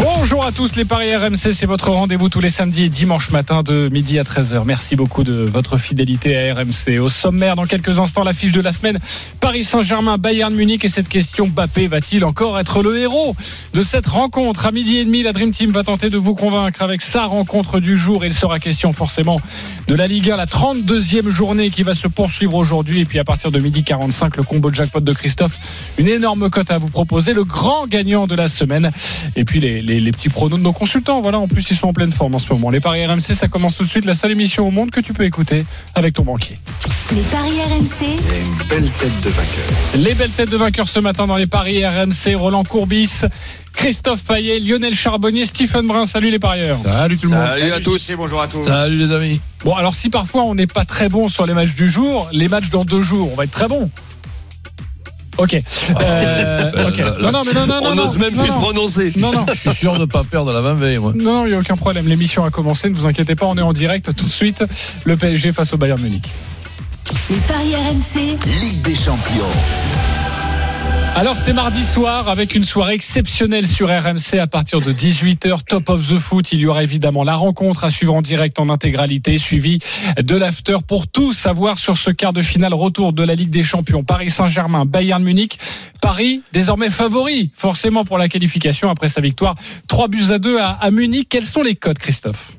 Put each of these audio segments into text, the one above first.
Bonjour à tous les Paris RMC, c'est votre rendez-vous tous les samedis et dimanches matin de midi à 13h. Merci beaucoup de votre fidélité à RMC. Au sommaire, dans quelques instants, l'affiche de la semaine, Paris Saint-Germain, Bayern Munich et cette question, Bappé va-t-il encore être le héros de cette rencontre? À midi et demi, la Dream Team va tenter de vous convaincre avec sa rencontre du jour. Il sera question forcément de la Ligue 1, la 32e journée qui va se poursuivre aujourd'hui. Et puis à partir de midi 45, le combo de jackpot de Christophe, une énorme cote à vous proposer, le grand gagnant de la semaine. Et puis les, les, les petits pronos de nos consultants. Voilà, en plus, ils sont en pleine forme en ce moment. Les paris RMC, ça commence tout de suite. La seule émission au monde que tu peux écouter avec ton banquier. Les paris RMC, une belle tête de vainqueur. Les belles têtes de vainqueurs ce matin dans les paris RMC. Roland Courbis, Christophe Payet, Lionel Charbonnier, Stephen Brun. Salut les parieurs. Salut tout le monde. Salut à tous. bonjour à tous. Salut les amis. Bon, alors si parfois on n'est pas très bon sur les matchs du jour, les matchs dans deux jours, on va être très bon. Ok. Euh, ok. Non, non, mais non, non, On non, n'ose non, même non, plus se prononcer. Non, non. Je suis sûr de ne pas perdre la 20 veille, moi. Non, il n'y a aucun problème. L'émission a commencé. Ne vous inquiétez pas, on est en direct tout de suite. Le PSG face au Bayern Munich. les paris RMC, Ligue des Champions. Alors c'est mardi soir avec une soirée exceptionnelle sur RMC à partir de 18h Top of the Foot. Il y aura évidemment la rencontre à suivre en direct en intégralité suivie de l'after pour tout savoir sur ce quart de finale retour de la Ligue des Champions. Paris Saint-Germain, Bayern Munich. Paris désormais favori forcément pour la qualification après sa victoire 3 buts à 2 à, à Munich. Quels sont les codes Christophe?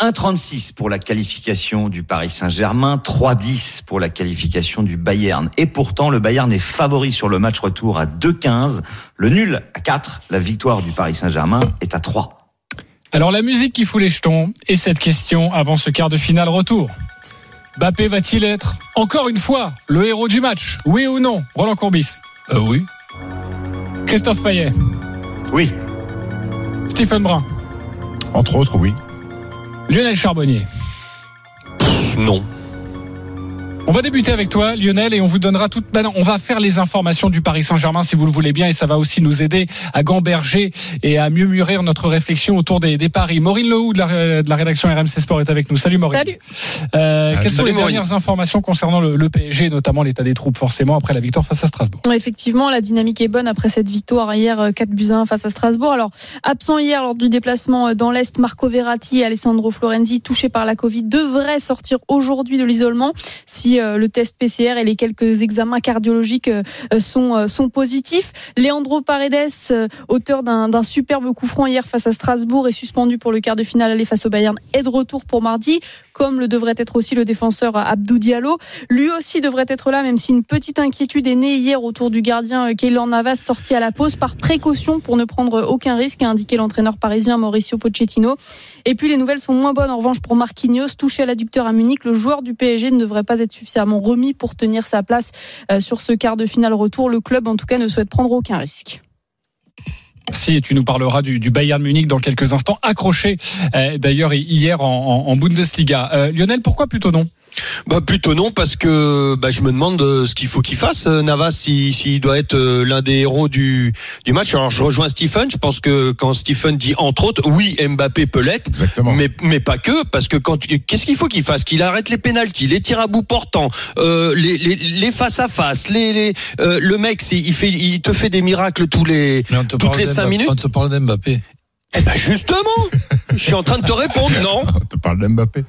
1,36 pour la qualification du Paris Saint-Germain, 3,10 pour la qualification du Bayern. Et pourtant, le Bayern est favori sur le match retour à 2,15. Le nul à 4. La victoire du Paris Saint-Germain est à 3. Alors la musique qui fout les jetons et cette question avant ce quart de finale retour. Bappé va-t-il être encore une fois le héros du match? Oui ou non Roland Courbis, Euh, oui. Christophe Payet, Oui. Stephen Brun, Entre autres, oui. Lionel Charbonnier. Non. On va débuter avec toi, Lionel, et on vous donnera toute. Ben non, on va faire les informations du Paris Saint-Germain, si vous le voulez bien, et ça va aussi nous aider à gamberger et à mieux mûrir notre réflexion autour des, des paris. Maureen Lehoux de la, de la rédaction RMC Sport est avec nous. Salut Maureen. Salut. Euh, quelles sont les Maureen. dernières informations concernant le, le PSG, notamment l'état des troupes, forcément, après la victoire face à Strasbourg? Effectivement, la dynamique est bonne après cette victoire hier euh, 4 buts à 1 face à Strasbourg. Alors, absent hier lors du déplacement euh, dans l'Est, Marco Verratti et Alessandro Florenzi, touchés par la Covid, devraient sortir aujourd'hui de l'isolement si euh, le test PCR et les quelques examens cardiologiques euh, euh, sont, positifs. Leandro Paredes, auteur d'un superbe coup franc hier face à Strasbourg, est suspendu pour le quart de finale aller face au Bayern et de retour pour mardi, comme le devrait être aussi le défenseur Abdou Diallo. Lui aussi devrait être là, même si une petite inquiétude est née hier autour du gardien Keylor Navas, sorti à la pause par précaution pour ne prendre aucun risque, a indiqué l'entraîneur parisien Mauricio Pochettino. Et puis les nouvelles sont moins bonnes en revanche pour Marquinhos, touché à l'adducteur à Munich. Le joueur du PSG ne devrait pas être suffisamment remis pour tenir sa place euh, sur ce quart de finale retour. Le club, en tout cas, ne souhaite prendre aucun risque. Et tu nous parleras du, Bayern Munich dans quelques instants, accroché euh, d'ailleurs hier en Bundesliga. Euh, Lionel, pourquoi plutôt non? Bah plutôt non parce que bah, je me demande euh, ce qu'il faut qu'il fasse euh, Navas s'il s'il doit être euh, l'un des héros du du match. Alors je rejoins Stephen. Je pense que quand Stephen dit entre autres, oui Mbappé peut l'être. Mais, mais pas que, parce que quand qu'est-ce qu'il faut qu'il fasse? Qu'il arrête les pénalties, les tirs à bout portants, euh, les, les, les face à face, les, les euh, le mec, il fait, il te fait des miracles tous les toutes les d'Mbappé- cinq minutes. On te parle d'Mbappé. Eh ben justement, je suis en train de te répondre, non? On te parle d'Mbappé.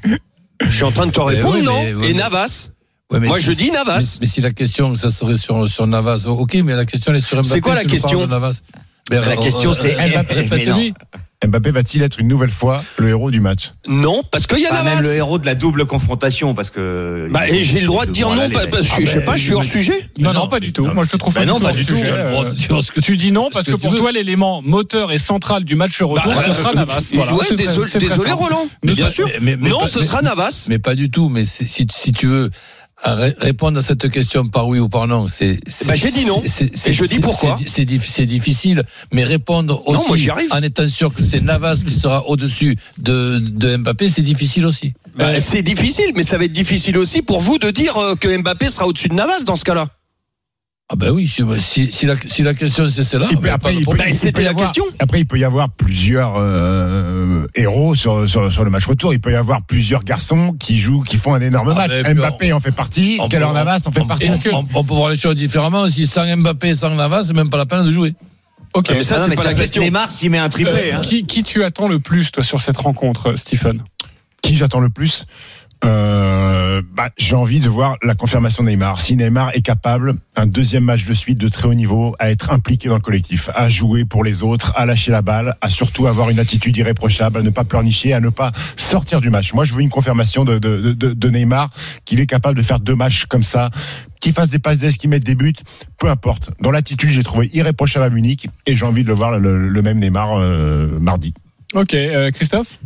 Je suis en train de te répondre, non mais- Et Navas Ouais, Moi, je dis Navas. Mais, mais si la question, ça serait sur, sur Navas, ok, mais la question elle est sur Mbappé. C'est quoi la question Navas. Ben, La euh, question, euh, c'est- Mbappé, mais faites-lui. Mbappé va-t-il être une nouvelle fois le héros du match? Non, parce qu'il y a Pas Navas. même le héros de la double confrontation, parce que. Bah, et j'ai le droit de dire non, parce que je, je sais pas, je suis hors sujet. Non, non, non, pas du tout. non, Moi, je te trouve bah pas non, du tout. pas du tout. sujet, euh, Tu dis non ce parce que que pour toi l'élément moteur et central du match retour Bah, ce sera euh, Navas. Voilà, ouais, désolé. Roland. Mais bien sûr. mais- mais non, ce sera Navas. Mais pas du tout. Mais si, tu veux ré- répondre à cette question par oui ou par non, c'est. Bah, j'ai dit non. Et je dis pourquoi. c'est- C'est dif- c'est difficile, mais répondre aussi Non, moi, j'y arrive. en étant sûr que c'est Navas qui sera au-dessus de, de Mbappé, c'est difficile aussi. Bah, c'est difficile, mais ça va être difficile aussi pour vous de dire euh, que Mbappé sera au-dessus de Navas dans ce cas-là. Ah ben oui, si, si, si la, si la question c'est celle-là, Il peut- ben, c'était y la avoir- question. Après, il peut y avoir plusieurs euh, héros sur, sur, sur le match retour. Il peut y avoir plusieurs garçons qui jouent, qui font un énorme Ah, match. Mbappé en fait partie. Keller Navas en fait on- partie. on- aussi. on, on peut voir les choses différemment. Si sans Mbappé, sans Navas, c'est même pas la peine de jouer. Ok. Ah, mais ça, c'est pas la question. Neymar s'il met un triplé. Euh, hein. qui, qui tu attends le plus, toi, sur cette rencontre, Stephen? Qui j'attends le plus? Euh, bah, J'ai envie de voir la confirmation de Neymar. Si Neymar est capable, un deuxième match de suite de très haut niveau, à être impliqué dans le collectif, à jouer pour les autres, à lâcher la balle, à surtout avoir une attitude irréprochable, à ne pas pleurnicher, à ne pas sortir du match. Moi, je veux une confirmation de, Neymar qu'il est capable de faire deux matchs comme ça, qu'il fasse des passes d'ess, qu'il mette des buts, peu importe. Dans l'attitude, j'ai trouvé irréprochable à Munich et j'ai envie de le voir le, le même Neymar euh, mardi. Ok, euh, Christophe?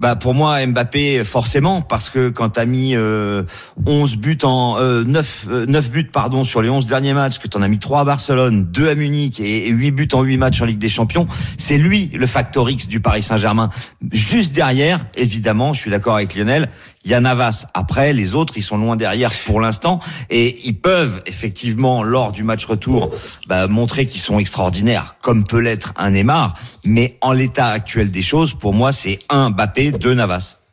Bah pour moi Mbappé forcément parce que quand t'as mis euh, 11 buts en euh, 9 euh, 9 buts pardon sur les 11 derniers matchs que t'en as mis 3 à Barcelone, 2 à Munich et, et 8 buts en 8 matchs en Ligue des Champions, c'est lui le factor X du Paris Saint-Germain. Juste derrière, évidemment, je suis d'accord avec Lionel, il y a Navas. Après les autres, ils sont loin derrière pour l'instant et ils peuvent effectivement lors du match retour bah, montrer qu'ils sont extraordinaires comme peut l'être un Neymar, mais en l'état actuel des choses, pour moi, c'est un Mbappé, deux Navas.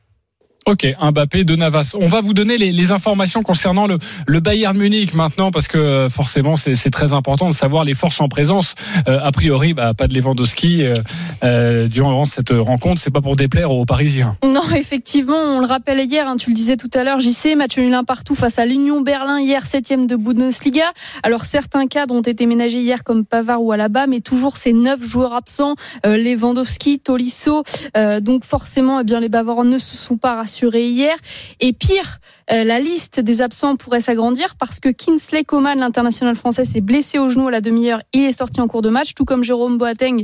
Ok, Mbappé de Navas. On va vous donner les, informations concernant le, Bayern Munich maintenant parce que euh, forcément c'est très important de savoir les forces en présence. Euh, a priori, bah, pas de Lewandowski euh, durant cette rencontre. C'est pas pour déplaire aux Parisiens. Non, effectivement, on le rappelle hier, hein, tu le disais tout à l'heure, JC, match nul un partout face à l'Union Berlin hier, septième de Bundesliga. Alors certains cadres ont été ménagés hier comme Pavard ou Alaba, mais toujours ces neuf joueurs absents, Lewandowski, Tolisso. Donc forcément, eh bien les Bavarois ne se sont pas rassurés hier. Et pire, euh, la liste des absents pourrait s'agrandir parce que Kinsley Coman, l'international français, s'est blessé au genou à la demi-heure. Il est sorti en cours de match, tout comme Jérôme Boateng.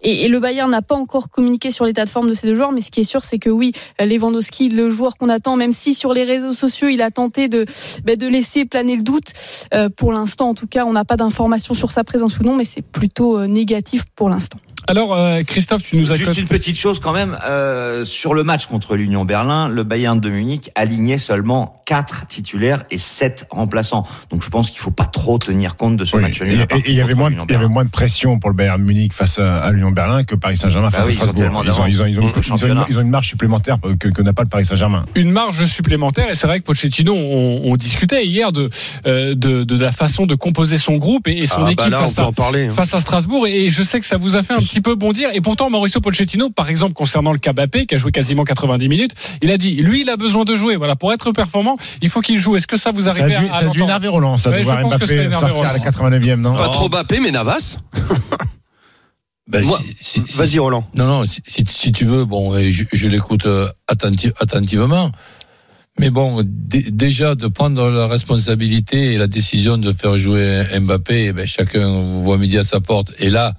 Et, et le Bayern n'a pas encore communiqué sur l'état de forme de ces deux joueurs, mais ce qui est sûr, c'est que oui, Lewandowski, le joueur qu'on attend, même si sur les réseaux sociaux, il a tenté de, ben, laisser planer le doute. euh, pour l'instant, en tout cas, on n'a pas d'informations sur sa présence ou non, mais c'est plutôt euh, négatif pour l'instant. Alors euh, Christophe, tu nous as Juste une petite chose quand même, euh, sur le match contre l'Union Berlin, le Bayern de Munich alignait seulement 4 titulaires et 7 remplaçants. Donc je pense qu'il faut pas trop tenir compte de ce Oui, match et nul. et- et il y avait moins, de- il y avait moins de pression pour le Bayern Munich face à, à l'Union Berlin que Paris Saint-Germain Bah face oui, à ils ont Strasbourg. Ils ont, ils ont- ils ont- ils ont une- Championnat. ils ont une marge supplémentaire que, que n'a pas le Paris Saint-Germain. une marge supplémentaire et c'est vrai que Pochettino on, on discutait hier de, euh, de de la façon de composer son groupe et, et son Ah, équipe bah là, on face à parler. hein. face à Strasbourg et je sais que ça vous a fait un petit peu bondir et pourtant Mauricio Pochettino par exemple concernant le Mbappé qui a joué quasiment 90 minutes il a dit lui il a besoin de jouer voilà pour être performant il faut qu'il joue est-ce que ça vous arrive à, ça a dû énerver Roland, ça, de voir Mbappé sortir à la Roland. 89e, non Pas trop Mbappé, mais Navas. Ben, si- si- si- Vas-y, Roland. Non, non, si, si- si tu veux, bon, et je, je l'écoute euh, attenti- attentivement. Mais bon, dé- déjà de prendre la responsabilité et la décision de faire jouer Mbappé, eh ben, chacun voit midi à sa porte. Et là,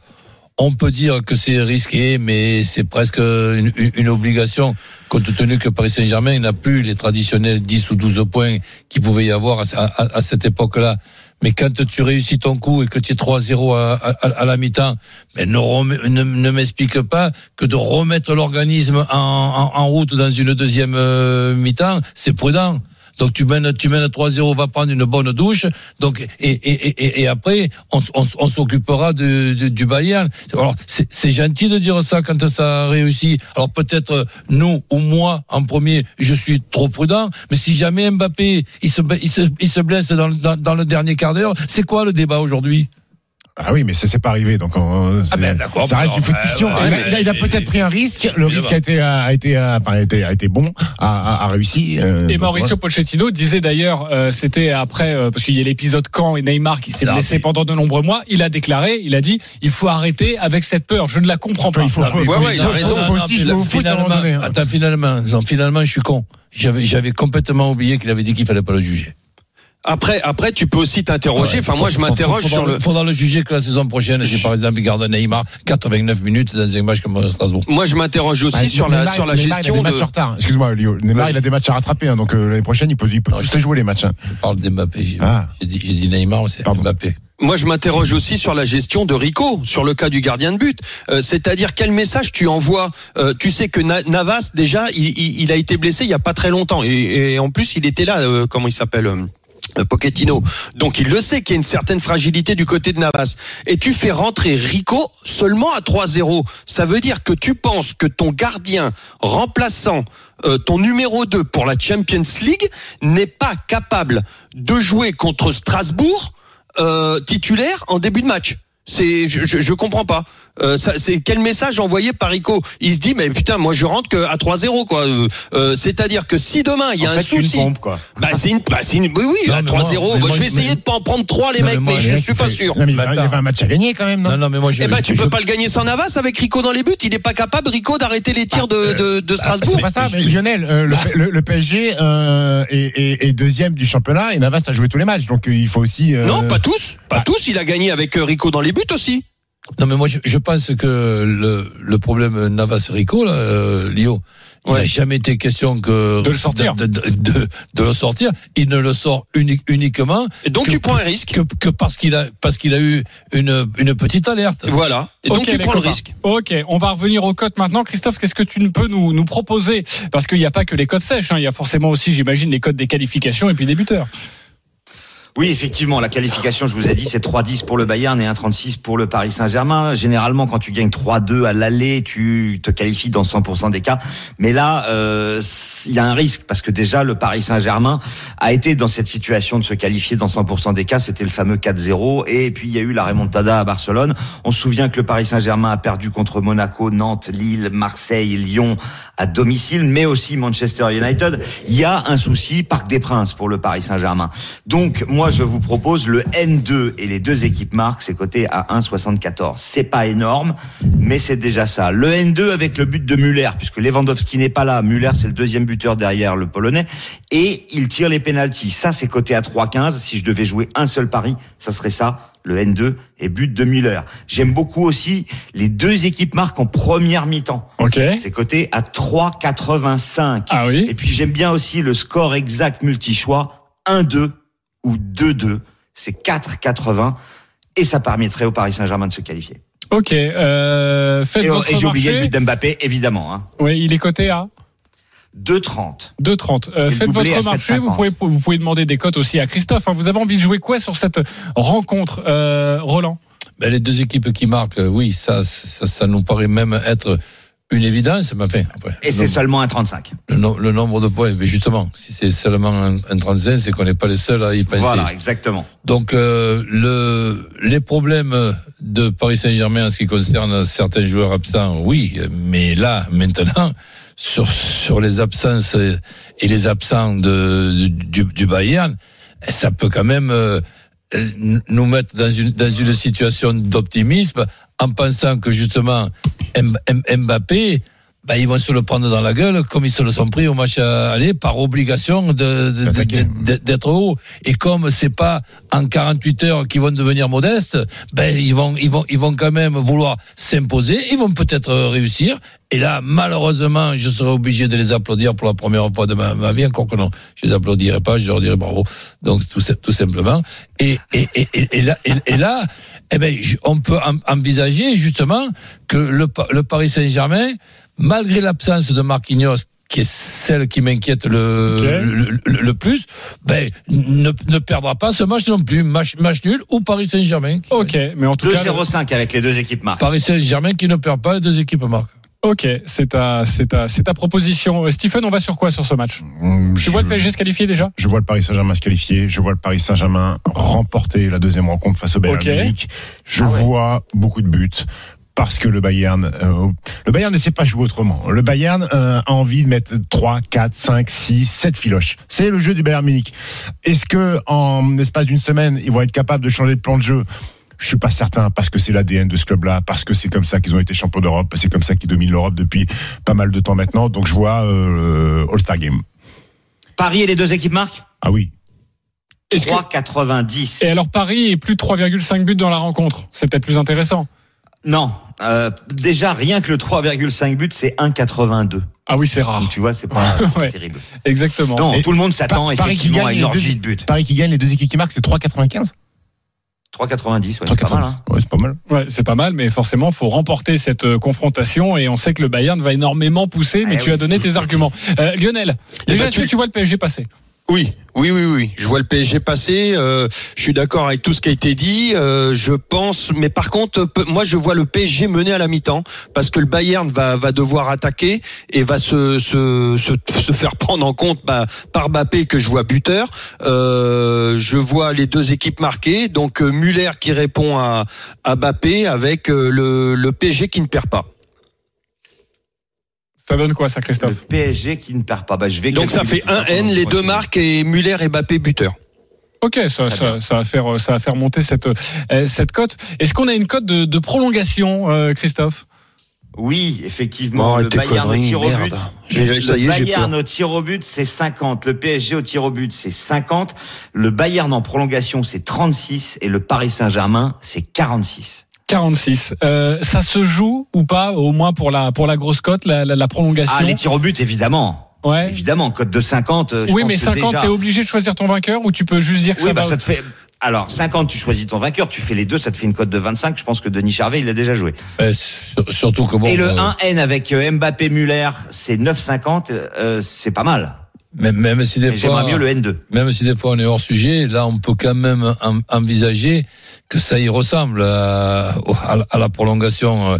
on peut dire que c'est risqué, mais c'est presque une, obligation, compte tenu que Paris Saint-Germain n'a plus les traditionnels 10 ou 12 points qu'il pouvait y avoir à, cette époque-là. Mais quand tu réussis ton coup et que tu es 3-0 à, la mi-temps, mais ne, m'explique pas que de remettre l'organisme en route dans une deuxième euh, mi-temps, c'est prudent. Donc tu mènes, tu mènes 3-0, va prendre une bonne douche. Donc et, et, et, et après, on, s'occupera de, de- du Bayern. Alors c'est gentil de dire ça quand ça réussit. Alors peut-être nous ou moi en premier, je suis trop prudent. Mais si jamais Mbappé il se, il se, il se blesse dans, dans, dans le dernier quart d'heure, c'est quoi le débat aujourd'hui? Ah oui, mais ça s'est pas arrivé, donc c'est- Ah ben, ça reste bon, du foot euh, fiction. ouais, il a, mais- il a- il a peut-être pris un risque. Le risque a été a été a, a été, a été bon, a, a, a réussi. euh, Et Mauricio Pochettino disait d'ailleurs, euh, c'était après, euh, parce qu'il y a l'épisode quand et Neymar qui s'est blessé mais- pendant de nombreux mois, il a déclaré, il a dit, il faut arrêter avec cette peur, je ne la comprends pas. Il faut, Non, mais- faut- Ouais, ouais, il a raison. finalement, hein. attends, finalement, non, finalement, je suis con. J'avais, j'avais complètement oublié qu'il avait dit qu'il fallait pas le juger. Après, après, tu peux aussi t'interroger. Enfin, moi, je m'interroge sur le. Faudra le juger que la saison prochaine, si par exemple il garde Neymar 89 minutes dans un match comme Strasbourg. Moi, je m'interroge aussi sur la sur la Neymar, gestion il a des de. matchs en retard. Excuse-moi, Lio. Neymar, il a des matchs à rattraper, hein, donc euh, l'année prochaine, il peut, il peut Non, je- jouer les matchs. hein. Je parle d'Mbappé. J'ai, Ah. j'ai dit, j'ai dit Neymar, c'est Pardon. Mbappé. Moi, je m'interroge aussi sur la gestion de Rico, sur le cas du gardien de but. Euh, C'est-à-dire quel message tu envoies? Euh, tu sais que Na- Navas déjà, il, il- il a été blessé il y a pas très longtemps, et, et en plus, il était là. euh, comment il s'appelle euh, Pochettino. Donc il le sait qu'il y a une certaine fragilité du côté de Navas. Et tu fais rentrer Rico seulement à 3-0. Ça veut dire que tu penses que ton gardien remplaçant euh, ton numéro 2 pour la Champions League n'est pas capable de jouer contre Strasbourg euh, titulaire en début de match. C'est, je, je, je comprends pas. Euh, ça, c'est quel message envoyé par Rico Il se dit mais putain moi je rentre que à 3-0 quoi. Euh, euh, C'est-à-dire que si demain il y a En un fait, une souci, pompe, quoi. bah c'est une, bah, c'est une, oui oui Non, à mais 3-0. moi- mais moi, moi, je vais essayer mais- de pas en prendre 3 les Non, mecs, mais moi, mais je suis pas sûr. Non, mais il y avait- un match à gagner quand même, non, Non, non, mais moi, je. Eh ben tu je- peux pas le gagner sans Navas avec Rico dans les buts. Il est pas capable Rico d'arrêter les tirs de, de, de Strasbourg. C'est pas ça, mais Lionel, euh, le, le- le PSG euh, est, est- est deuxième du championnat et Navas a joué tous les matchs, donc euh, il faut aussi. euh, Non, pas tous. Pas ah. tous. Il a gagné avec euh, Rico dans les buts aussi. Non, mais moi, je, je pense que le, le problème Navas Rico, là, euh, Lio, il Ouais. n'a jamais été question que De le sortir. de, de, de- de le sortir. Il ne le sort uni- uniquement Et donc que- tu prends un risque. que, que parce qu'il a parce qu'il a eu une, une petite alerte. Voilà. Et donc Ok, tu prends le risque. Ok, on va revenir aux cotes maintenant. Christophe, qu'est-ce que tu ne peux nous, nous proposer? Parce qu'il n'y a pas que les cotes sèches, hein. il y a forcément aussi, j'imagine, les cotes des qualifications et puis des buteurs. Oui, effectivement, la qualification, je vous ai dit, c'est 3-10 pour le Bayern et 1-36 pour le Paris Saint-Germain. Généralement, quand tu gagnes 3-2 à l'aller, tu te qualifies dans 100% des cas. Mais là, euh, il y a un risque parce que déjà, le Paris Saint-Germain a été dans cette situation de se qualifier dans 100% des cas. C'était le fameux 4-0. Et puis, il y a eu la remontada à Barcelone. On se souvient que le Paris Saint-Germain a perdu contre Monaco, Nantes, Lille, Marseille, Lyon à domicile, mais aussi Manchester United. Il y a un souci, Parc des Princes pour le Paris Saint-Germain. Donc, moi, je vous propose le N2 et les deux équipes marques, c'est coté à 1,74. C'est pas énorme, mais c'est déjà ça. Le N2 avec le but de Muller, puisque Lewandowski n'est pas là. Muller, c'est le deuxième buteur derrière le Polonais. Et il tire les pénalties. Ça, c'est coté à 3,15. Si je devais jouer un seul pari, ça serait ça. Le N2 et but de Muller. J'aime beaucoup aussi les deux équipes marques en première mi-temps. Ok. C'est coté à 3,85. Ah oui. Et puis j'aime bien aussi le score exact multi-choix 1-2 ou 2-2. C'est 4,80 et ça permettrait au Paris Saint-Germain de se qualifier. Ok. Euh, faites Et, j'ai oublié le but d'Mbappé, évidemment. Hein. Oui, il est coté à 2,30. 2,30. Euh, faites votre à marché. Vous 7,50. pouvez, vous pouvez demander des cotes aussi à Christophe. hein. Vous avez envie de jouer quoi sur cette rencontre, euh, Roland? Ben, les deux équipes qui marquent, euh, oui, ça, ça, ça nous paraît même être une évidence. Mais enfin, après, Et c'est seulement un 35. le, no- le nombre de points. Mais justement, si c'est seulement un, un 35, c'est qu'on n'est pas les seuls à y penser. Voilà, exactement. Donc euh, le, les problèmes de Paris Saint-Germain en ce qui concerne certains joueurs absents, oui, mais là maintenant sur sur les absences et les absents de, du, du Bayern, ça peut quand même euh, nous mettre dans une dans une situation d'optimisme en pensant que justement Mbappé ben, ils vont se le prendre dans la gueule comme ils se le sont pris au match à aller par obligation d'être haut. Et comme c'est pas en 48 heures qu'ils vont devenir modestes, ben ils vont ils vont ils vont quand même vouloir s'imposer. Ils vont peut-être réussir. Et là, malheureusement, je serai obligé de les applaudir pour la première fois de ma, ma vie. Encore que non, je les applaudirai pas. Je leur dirai bravo. Donc tout, tout simplement. Et et et, et, là et, là, eh ben on peut en- envisager justement que le Paris Saint-Germain, malgré l'absence de Marquinhos qui est celle qui m'inquiète le, le, le- le plus, ben, ne, ne perdra pas ce match non plus. Match, match nul ou Paris Saint-Germain. Ok, mais en tout cas. 2,05 avec les deux équipes marques. Paris Saint-Germain qui ne perd pas, les deux équipes marquent. Ok, c'est ta, c'est ta, c'est ta proposition. Euh, Stephen, on va sur quoi sur ce match? Hum, Tu je- vois le PSG se qualifier déjà? Je vois le Paris Saint-Germain se qualifier. Je vois le Paris Saint-Germain remporter la deuxième rencontre face au Bayern. Munich. Je Ah ouais. vois beaucoup de buts. Parce que le Bayern, euh, le Bayern ne sait pas jouer autrement. Le Bayern euh, a envie de mettre 3, 4, 5, 6, 7 filoches. C'est le jeu du Bayern Munich. Est-ce que en l'espace d'une semaine, ils vont être capables de changer de plan de jeu? Je suis pas certain parce que c'est l'ADN de ce club-là, parce que c'est comme ça qu'ils ont été champions d'Europe, c'est comme ça qu'ils dominent l'Europe depuis pas mal de temps maintenant. Donc je vois euh, All-Star Game. Paris et les deux équipes marques Ah oui. Est-ce que- 3,90. Et alors Paris est plus de 3,5 buts dans la rencontre. C'est peut-être plus intéressant. Non, euh, déjà rien que le 3,5 buts, c'est 1,82. Ah oui, c'est rare. Donc tu vois, c'est pas, Ouais. terrible. Exactement. Non, Et tout le monde s'attend Pa- Paris qui effectivement gagne à une les orgie deux- de buts. Paris qui gagne les deux équipes qui marquent, c'est 3,95 3,90, ouais, c'est pas mal. Hein. Ouais, c'est pas mal. Ouais, c'est pas mal, mais forcément, faut remporter cette euh, confrontation et on sait que le Bayern va énormément pousser. Mais Eh tu oui. as donné tes arguments. Euh, Lionel, Eh déjà, ben, est-ce que tu- tu vois le PSG passer Oui, oui, oui, oui. Je vois le PSG passer. euh, je suis d'accord avec tout ce qui a été dit. euh, je pense, mais par contre, moi, je vois le PSG mener à la mi-temps parce que le Bayern va, va devoir attaquer et va se, se, se, faire prendre en compte bah, par Mbappé que je vois buteur. Euh, je vois les deux équipes marquées. Donc euh, Muller qui répond à, à avec le, le PSG qui ne perd pas. Ça donne quoi, ça, Le Christophe PSG qui ne perd pas. Bah, je vais Donc ça fait tout un pendant N, que les deux marques et Muller et Mbappé buteur. Ok, ça, ça, va faire, ça va faire monter cette, euh, cette cote. Est-ce qu'on a une cote de, de prolongation, euh, Christophe? Oui, effectivement. arrête le Bayern au tir au but. J'ai- ça y est, le j'ai Bayern au tir au but, c'est 50. Le PSG au tir au but, c'est 50. Le Bayern en prolongation, c'est 36. Et le Paris Saint-Germain, c'est 46. 46. Euh, ça se joue ou pas, au moins pour la, pour la grosse cote, la, la, la prolongation Ah, les tirs au but, évidemment. Ouais. Évidemment, cote de 50. euh, je Oui, pense mais que 50, déjà- t'es obligé de choisir ton vainqueur ou tu peux juste dire que Oui, ça bah, va ça te fait. Alors, 50, tu choisis ton vainqueur, tu fais les deux, ça te fait une cote de 25. Je pense que Denis Charvet, il l'a déjà joué. Euh, sur- surtout que bon. Et le euh, 1N avec euh, Mbappé Muller, c'est 9,50. euh, c'est pas mal. Même, même si des fois, mieux le N2. même si des fois on est hors sujet, là on peut quand même en- envisager que ça y ressemble à, à la- à la prolongation.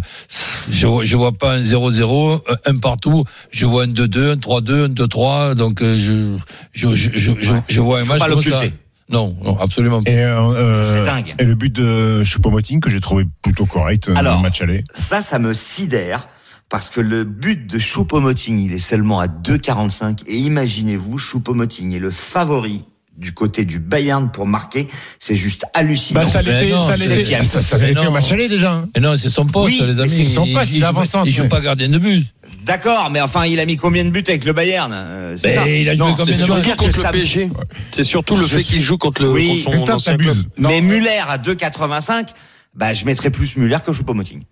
Je, vois- je vois pas un 0-0, un partout. Je vois un 2-2, un 3-2, un 2-3. Donc euh, je, je, je, je, je, je vois un Faut match pas comme ça. l'occulter. Non, non, absolument pas. Et, euh, Ça serait euh, dingue. et le but de Choupo-Moting que j'ai trouvé plutôt correct euh, dans Alors. le match aller. Ça, ça me sidère. Parce que le but de Choupo-Moting, il est seulement à 2,45. Et imaginez-vous, Choupo-Moting est le favori du côté du Bayern pour marquer. C'est juste hallucinant. Bah, ça Mais l'était, ça l'était. septième. Ça, Mais non. au match aller déjà. hein. Et non, c'est son poste, Oui, les mais amis. c'est son poste, il avance, il joue pas gardien de but. D'accord, mais enfin, il a mis combien de buts avec le Bayern euh, C'est Ben, ça il a joué Non, combien de que contre le PSG. C'est surtout le fait qu'il joue contre, le, Oui, contre son Christophe ancien club. t'abuses. Non. Mais Muller à 2,85, bah, je mettrais plus Muller que Choupo-Moting.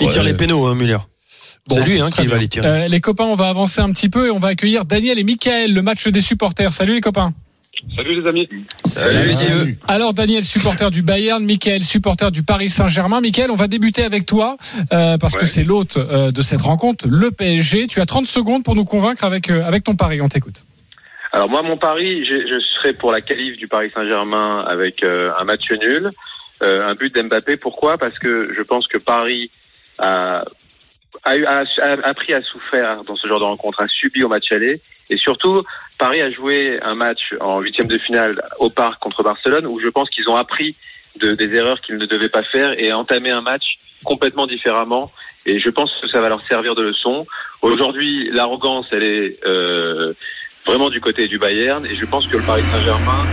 Il Ouais. tire les pénaux, hein, Muller. Bon, c'est lui hein, qui va les tirer. Euh, les copains, on va avancer un petit peu et on va accueillir Daniel et Michael, le match des supporters. Salut les copains. Salut les amis. Salut, messieurs. Alors Daniel, supporter du Bayern, Michael, supporter du Paris Saint-Germain. Michael, on va débuter avec toi euh, parce que c'est l'hôte euh, de cette rencontre, le PSG. Tu as 30 secondes pour nous convaincre avec, euh, avec ton pari. On t'écoute. Alors moi mon pari, je, je serai pour la qualif du Paris Saint-Germain avec euh, un match nul, euh, un but d'Mbappé. Pourquoi? Parce que je pense que Paris a, a, eu- a, a appris à souffrir dans ce genre de rencontre, a subi au match aller. Et surtout, Paris a joué un match en huitième de finale au Parc contre Barcelone où je pense qu'ils ont appris de, des erreurs qu'ils ne devaient pas faire et entamé un match complètement différemment. Et je pense que ça va leur servir de leçon. Aujourd'hui, l'arrogance, elle est euh, vraiment du côté du Bayern et je pense que le Paris Saint-Germain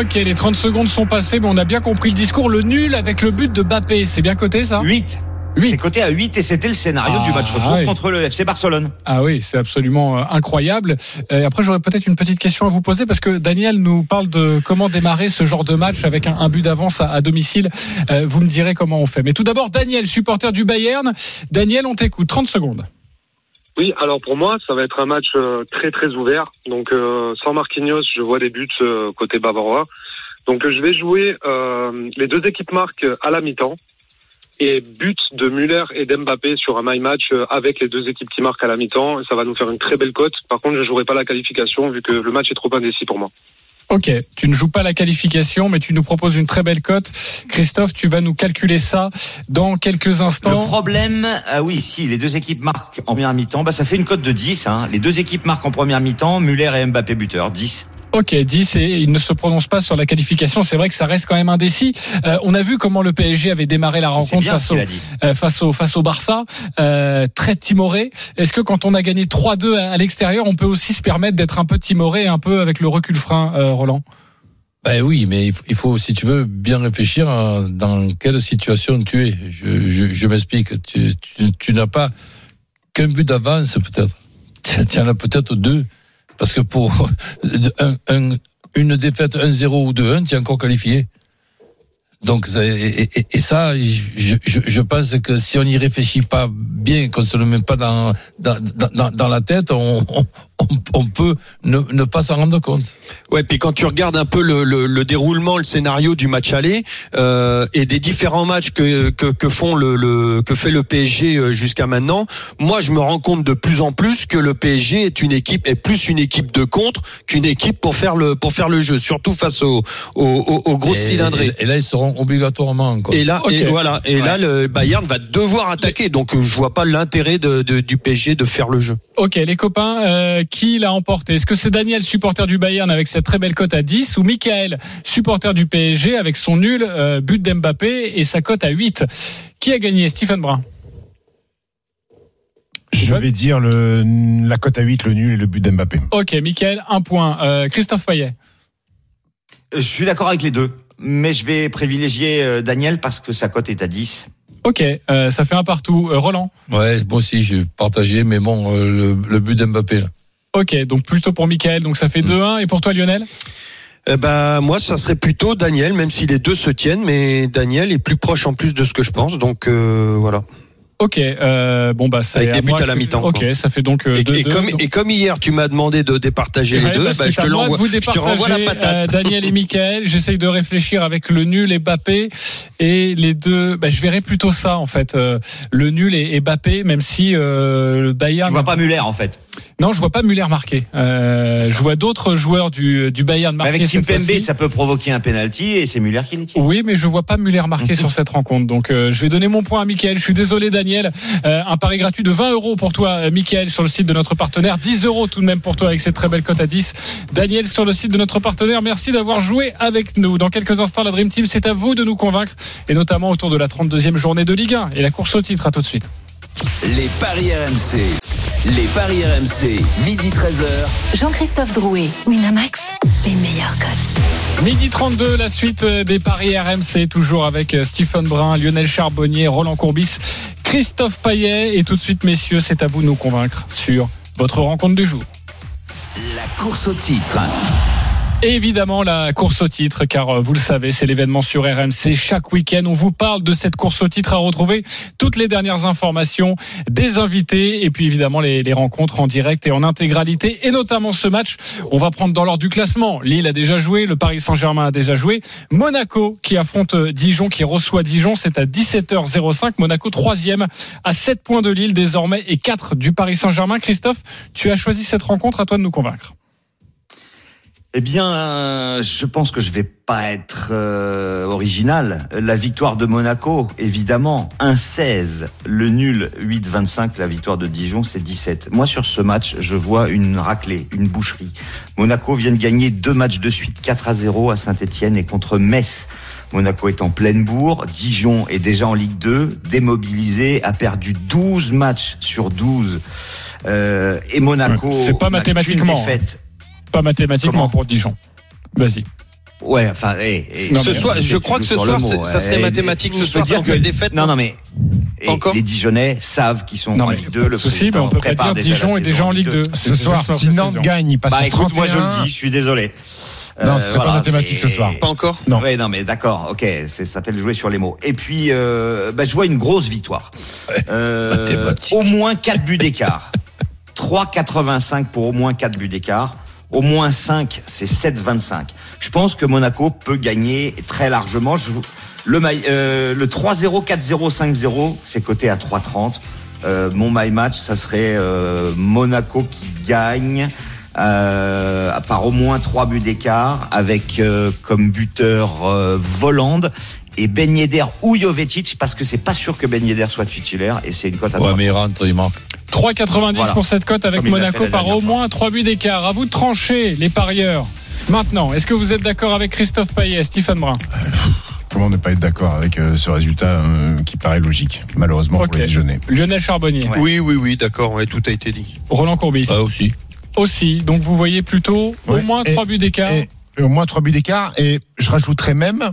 Ok, les 30 secondes sont passées, mais on a bien compris le discours. Le nul avec le but de Mbappé, c'est bien coté ça? 8. C'est coté à 8 et c'était le scénario Ah, du match retour ouais. contre le FC Barcelone. Ah oui, c'est absolument euh, incroyable. Euh, après, j'aurais peut-être une petite question à vous poser parce que Daniel nous parle de comment démarrer ce genre de match avec un, un but d'avance à, à domicile. Euh, vous me direz comment on fait. Mais tout d'abord, Daniel, supporter du Bayern. Daniel, on t'écoute. 30 secondes. Oui, alors pour moi, ça va être un match très très ouvert. Donc euh, sans Marquinhos, je vois des buts euh, côté bavarois. Donc je vais jouer euh, les deux équipes marquent à la mi-temps et but de Muller et d'Mbappé sur un my match euh, avec les deux équipes qui marquent à la mi-temps. Ça va nous faire une très belle cote. Par contre, je jouerai pas la qualification vu que le match est trop indécis pour moi. Ok, tu ne joues pas la qualification, mais tu nous proposes une très belle cote. Christophe, tu vas nous calculer ça dans quelques Le instants. problème, ah oui, si les deux équipes marquent en première mi-temps, bah ça fait une cote de 10. Hein. Les deux équipes marquent en première mi-temps, Muller et Mbappé buteur, 10. Ok, 10 et il ne se prononce pas sur la qualification. C'est vrai que ça reste quand même indécis. Euh, on a vu comment le PSG avait démarré la rencontre face ce au, euh, face au face au Barça, euh, très timoré. Est-ce que quand on a gagné 3-2 à, à l'extérieur, on peut aussi se permettre d'être un peu timoré, un peu avec le recul frein, euh, Roland? Ben oui, mais il faut, il faut, si tu veux, bien réfléchir à dans quelle situation tu es. Je, je, je m'explique. Tu, tu, tu n'as pas qu'un but d'avance, peut-être. Tu en as peut-être deux. Parce que pour un, un- une défaite 1-0 ou 2-1, tu es encore qualifié. Donc, et, ça, je, pense que si on n'y réfléchit pas bien, qu'on se le met pas dans, la tête, on, on, on peut ne, ne pas s'en rendre compte. Ouais, puis quand tu regardes un peu le, le, le déroulement, le scénario du match aller euh, et des différents matchs que, que, que font le, le que fait le PSG euh, jusqu'à maintenant, moi je me rends compte de plus en plus que le PSG est une équipe est plus une équipe de contre qu'une équipe pour faire le pour faire le jeu, surtout face aux aux, aux, aux grosses Et- cylindrées. Et, et là, ils seront obligatoirement encore. Et là, et voilà, et là, le Bayern va devoir attaquer. Donc, euh, je vois pas l'intérêt de, de- du PSG de faire le jeu. Ok, les copains, euh, qui l'a emporté? Est-ce que c'est Daniel, supporter du Bayern, avec cette très belle cote à 10, ou Michael, supporter du PSG, avec son nul euh, but d'Mbappé et sa cote à 8 Qui a gagné? Stephen Brun Je vais dire le, la cote à 8, le nul et le but d'Mbappé. Ok, Michael, un point. Euh, Christophe Payet Je suis d'accord avec les deux, mais je vais privilégier euh, Daniel parce que sa cote est à 10. Ok, euh, ça fait un partout. Euh, Roland Ouais, moi aussi, j'ai partagé, mais bon, euh, le, le but d'Mbappé, là. Ok, donc plutôt pour Michael, donc ça fait 2-1. Et pour toi, Lionel Eh ben, moi, ça serait plutôt Daniel, même si les deux se tiennent, mais Daniel est plus proche en plus de ce que je pense. Donc, euh, voilà. Ok, euh, bon bah c'est Avec des buts à la mi-temps, Ok, quoi. ça fait donc euh, Et, deux, et deux, comme, donc- et comme hier, tu m'as demandé de départager les deux, bah, bah, je te l'envoie. Je te renvoie la patate. euh, Daniel et Michael, j'essaye de réfléchir avec le nul et Bappé et les deux. Bah, je verrais plutôt ça en fait, euh, le nul et, et Bappé, même si euh, le Bayern. Tu vois pas Muller en fait. Non, je vois pas Muller marquer. Euh, je vois d'autres joueurs du, du Bayern Mais marquer. avec cette Kimpembe, fois-ci. ça peut provoquer un penalty et c'est Muller qui les tire. Oui, mais je vois pas Muller marquer sur cette rencontre. Donc, euh, je vais donner mon point à Mickaël. Je suis désolé, Daniel. Euh, un pari gratuit de 20 euros pour toi, euh, Mickaël, sur le site de notre partenaire. 10 euros tout de même pour toi avec cette très belle cote à 10. Daniel, sur le site de notre partenaire. Merci d'avoir joué avec nous. Dans quelques instants, la Dream Team, c'est à vous de nous convaincre. Et notamment autour de la 32e journée de Ligue 1 et la course au titre. À tout de suite. Les paris RMC. Les paris RMC, midi 13h. Jean-Christophe Drouet, Winamax, les meilleurs cotes. Midi 32, la suite euh, des paris RMC, toujours avec euh, Stephen Brun, Lionel Charbonnier, Roland Courbis, Christophe Paillet. Et tout de suite, messieurs, c'est à vous de nous convaincre sur votre rencontre du jour. La course au titre. Et évidemment, la course au titre, car euh, vous le savez, c'est l'événement sur RMC. Chaque week-end, on vous parle de cette course au titre à retrouver toutes les dernières informations des invités et puis évidemment les, rencontres en direct et en intégralité et notamment ce match. On va prendre dans l'ordre du classement. Lille a déjà joué, le Paris Saint-Germain a déjà joué. Monaco qui affronte euh, Dijon, qui reçoit Dijon, c'est à 17h05. Monaco troisième à 7 points de Lille désormais et 4 du Paris Saint-Germain. Christophe, tu as choisi cette rencontre, à toi de nous convaincre. Eh bien, je pense que je vais pas être euh, original. La victoire de Monaco, évidemment, 1-16. Le nul, 8-25. La victoire de Dijon, c'est 17. Moi, sur ce match, je vois une raclée, une boucherie. Monaco vient de gagner deux matchs de suite, 4 à 0 à Saint-Etienne et contre Metz. Monaco est en pleine bourre. Dijon est déjà en Ligue 2, démobilisé, a perdu 12 matchs sur 12. Euh, et Monaco, c'est pas mathématiquement, hein. défaite. Pas mathématiquement Comment pour Dijon. Vas-y. Ouais, enfin, eh, eh, Non, Ce mais- soir, je crois que ce soir, mot, ça serait ouais. mathématique ce soir, dire que défaite, Non, non mais et Encore les Dijonais savent qu'ils sont Non, en Ligue 2. Le Souci, mais on peut pas prépare dire Dijon est déjà en Ligue 2. Ce soir, si Nantes gagne, il passe Bah écoute, moi je 31. le dis, je suis désolé. Non, Euh, ce serait pas mathématique ce soir. Pas encore Non. Ouais, non, mais d'accord, ok, ça s'appelle jouer sur les mots. Et puis, euh, bah, je vois une grosse victoire. Euh, mathématique. au moins 4 buts d'écart. 3,85 pour au moins 4 buts d'écart. Au moins 5, c'est 7,25. Je pense que Monaco peut gagner très largement. Je, le, my- euh, le 3-0, 4-0, 5-0, c'est coté à 3,30. Euh, mon my match, ça serait euh, Monaco qui gagne euh, par au moins 3 buts d'écart avec euh, comme buteur euh, Volande et Ben Yedder ou Jovetic parce que c'est pas sûr que Ben Yedder soit titulaire et c'est une cote à Ouais, 3. mais il rentre, il marque. 3,90 Voilà. pour cette cote avec Comme Monaco par au fois. moins 3 buts d'écart. À vous de trancher, les parieurs. Maintenant, est-ce que vous êtes d'accord avec Christophe Payet, Stephen Brun Comment ne pas être d'accord avec euh, ce résultat euh, qui paraît logique, malheureusement pour les Dijonais. Lionel Charbonnier, Ouais. Oui, oui, oui, d'accord, ouais, tout a été dit. Roland Courbis Ah, aussi. aussi. Donc vous voyez plutôt au moins Et- 3 buts d'écart. Et au moins 3 buts d'écart. Et je rajouterais même,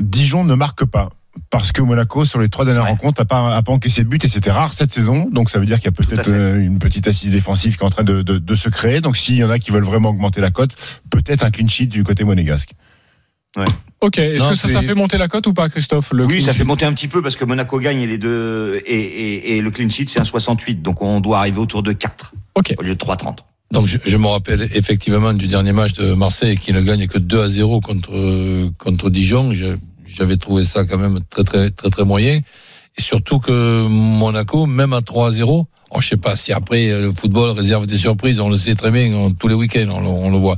Dijon ne marque pas. Parce que Monaco, sur les trois dernières Ouais. rencontres, n'a pas, a pas encaissé de but et c'était rare cette saison. Donc ça veut dire qu'il y a peut-être euh, une petite assise défensive qui est en train de, de- de se créer. Donc s'il y en a qui veulent vraiment augmenter la cote, peut-être un clean sheet du côté monégasque. Ok, est-ce que ça, fait monter la cote ou pas, Christophe le Oui, ça fait monter un petit peu parce que Monaco gagne et les deux et, et, et le clean sheet c'est un 68 donc on doit arriver autour de 4 Ok. au lieu de 3,30. Donc je, je me rappelle effectivement du dernier match de Marseille qui ne gagne que 2 à 0 contre contre Dijon. Je- J'avais trouvé ça quand même très très très très moyen. Et surtout que Monaco, même à 3 à 0, oh, je sais pas si après euh, le football réserve des surprises, on le sait très bien, on- tous les week-ends on le voit.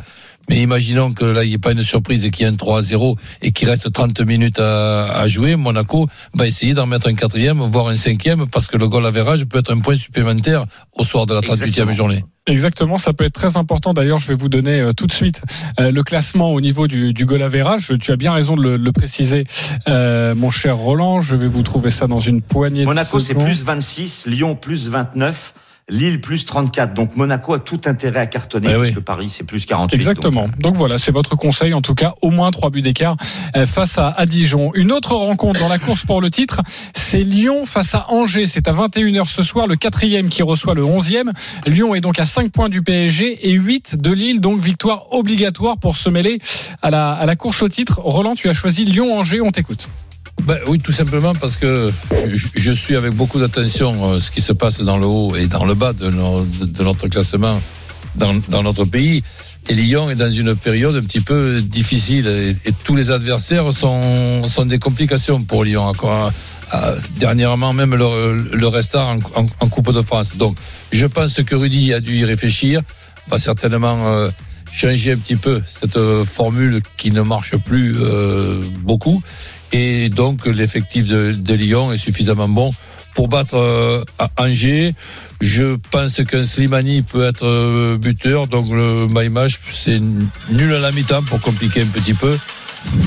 Mais imaginons que là, il n'y ait pas une surprise et qu'il y ait un 3 à 0 et qu'il reste 30 minutes à, à jouer. Monaco va essayer d'en mettre un quatrième, voire un cinquième, parce que le goal average peut être un point supplémentaire au soir de la 38e Exactement. journée. Exactement, ça peut être très important. D'ailleurs, je vais vous donner euh, tout de suite euh, le classement au niveau du, du goal average. Tu as bien raison de le, le préciser, euh, mon cher Roland. Je vais vous trouver ça dans une poignée Monaco, de c'est secondes. plus 26, Lyon plus 29, Lille plus 34. Donc Monaco a tout intérêt à cartonner, Eh oui. puisque Paris, c'est plus 48. Exactement. Donc, Donc, voilà, c'est votre conseil. En tout cas, au moins trois buts d'écart euh, face à, à Dijon. Une autre rencontre dans la course pour le titre, c'est Lyon face à Angers. C'est à 21h ce soir, le quatrième qui reçoit le 11e. Lyon est donc à 5 points du PSG et 8 de Lille. Donc victoire obligatoire pour se mêler à la, à la course au titre. Roland, tu as choisi Lyon-Angers. On t'écoute. Ben oui, tout simplement parce que je, suis avec beaucoup d'attention euh, ce qui se passe dans le haut et dans le bas de, notre classement dans, notre pays. Et Lyon est dans une période un petit peu difficile et, tous les adversaires sont, sont des complications pour Lyon. Dernièrement, même le, le restant en, Coupe de France. Donc, je pense que Rudy a dû y réfléchir, va certainement euh, changer un petit peu cette euh, formule qui ne marche plus beaucoup. Et donc, l'effectif de, Lyon est suffisamment bon pour battre euh, Angers. Je pense qu'un Slimani peut être euh, buteur. Donc, le my c'est nul à la mi-temps pour compliquer un petit peu.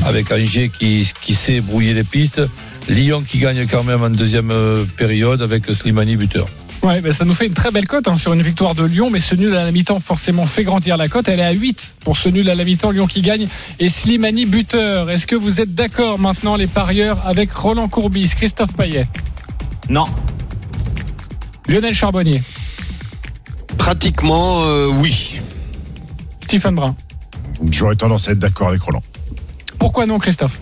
Avec Angers qui, qui sait brouiller les pistes. Lyon qui gagne quand même en deuxième euh, période avec Slimani buteur. Ouais, ben ça nous fait une très belle cote hein, sur une victoire de Lyon, mais ce nul à la mi-temps forcément fait grandir la cote. Elle est à 8 pour ce nul à la mi-temps, Lyon qui gagne et Slimani buteur. Est-ce que vous êtes d'accord maintenant les parieurs avec Roland Courbis, Christophe Payet, Non, Lionel Charbonnier, Pratiquement, euh, oui. Stephen Brun? J'aurais tendance à être d'accord avec Roland. Pourquoi non Christophe?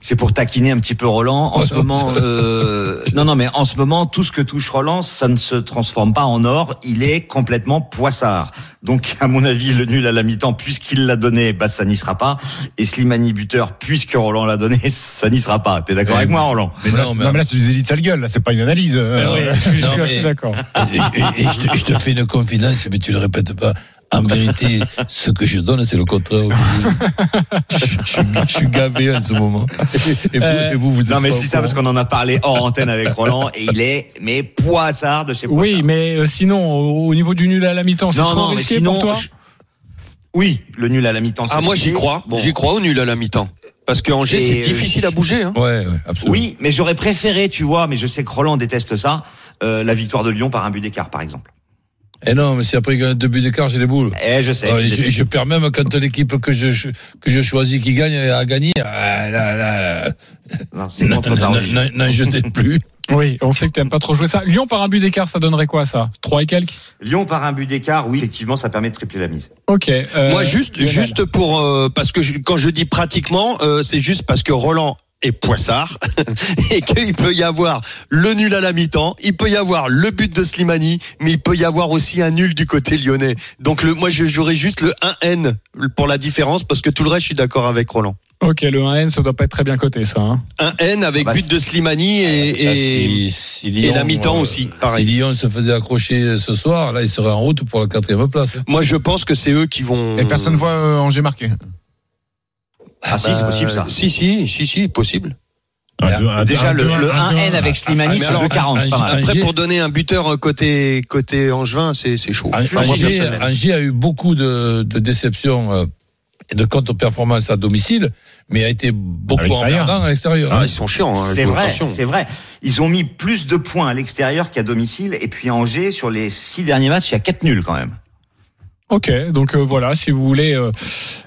C'est pour taquiner un petit peu Roland. En Oh ce non. moment, euh, non, non, mais en ce moment, tout ce que touche Roland, ça ne se transforme pas en or. Il est complètement poissard. Donc, à mon avis, le nul à la mi-temps, puisqu'il l'a donné, bah, ça n'y sera pas. Et Slimani buteur, puisque Roland l'a donné, ça n'y sera pas. T'es d'accord avec moi, Roland? Mais non, mais- non, mais là, c'est du délit de sale gueule. Là, c'est pas une analyse. Euh, je suis, assez d'accord. Et, et- et je, te, je te fais une confidence, mais tu le répètes pas. En vérité, ce que je donne, c'est le contraire. Je, je- je- je suis gavé en ce moment. Et vous, Euh, et vous, vous êtes Non, mais je dis ça parce qu'on en a parlé hors antenne avec Roland et il est, mais poissard de chez poissard. Oui, mais euh, sinon au, au niveau du nul à la mi-temps, c'est trop non, mais risqué sinon, pour toi. je- oui, le nul à la mi-temps. Ah, c'est moi, j'y crois. Bon. J'y crois au nul à la mi-temps. Parce que Angers, c'est euh, difficile à bouger. Hein. Ouais, ouais, absolument. Oui, mais j'aurais préféré, tu vois, mais je sais que Roland déteste ça, euh, la victoire de Lyon par un but d'écart, par exemple. Et non, mais si après il gagne deux buts d'écart, j'ai les boules. Eh, je sais. Ah, je, je perds même quand l'équipe que je, que je choisis qui gagne a gagné. Ah, là, là, Non, c'est contre n'en- jetez plus. Oui, on sait que tu n'aimes pas trop jouer ça. Lyon par un but d'écart, ça donnerait quoi ça? 3 et quelques? Lyon par un but d'écart, oui, effectivement, ça permet de tripler la mise. Ok. euh, Moi, juste, Lionel. juste pour euh, parce que je- quand je dis pratiquement, euh, c'est juste parce que Roland est poissard et qu'il peut y avoir le nul à la mi-temps, il peut y avoir le but de Slimani, mais il peut y avoir aussi un nul du côté lyonnais. Donc le, moi, je jouerais juste le 1N pour la différence parce que tout le reste, je suis d'accord avec Roland. Ok, le 1N, ça doit pas être très bien coté ça. hein. Un N avec Bah, but de Slimani et, Là, et, si- si et Lyon, la mi-temps euh, aussi, Si pareil. Lyon se faisait accrocher ce soir, là, il serait en route pour la quatrième place. Moi, je pense que c'est eux qui vont. Et personne voit euh, Angers marquer. Ah, si, c'est possible, ça. Si, si, si, si, possible. Un Déjà, un le, deux- le un deux- 1N avec Slimani, c'est alors, 2,40, c'est pas mal. Après, Angers- pour donner un buteur côté côté Angevin, c'est c'est chaud. Enfin, Angers. Angers a eu beaucoup de, de déceptions euh, et de contre-performances à domicile, mais a été beaucoup emmerdant à l'extérieur. Ah, ils sont chiants. hein, C'est vrai, c'est vrai. Ils ont mis plus de points à l'extérieur qu'à domicile. Et puis Angers, sur les six derniers matchs, il y a quatre nuls quand même. Ok, donc euh, voilà, si vous voulez euh,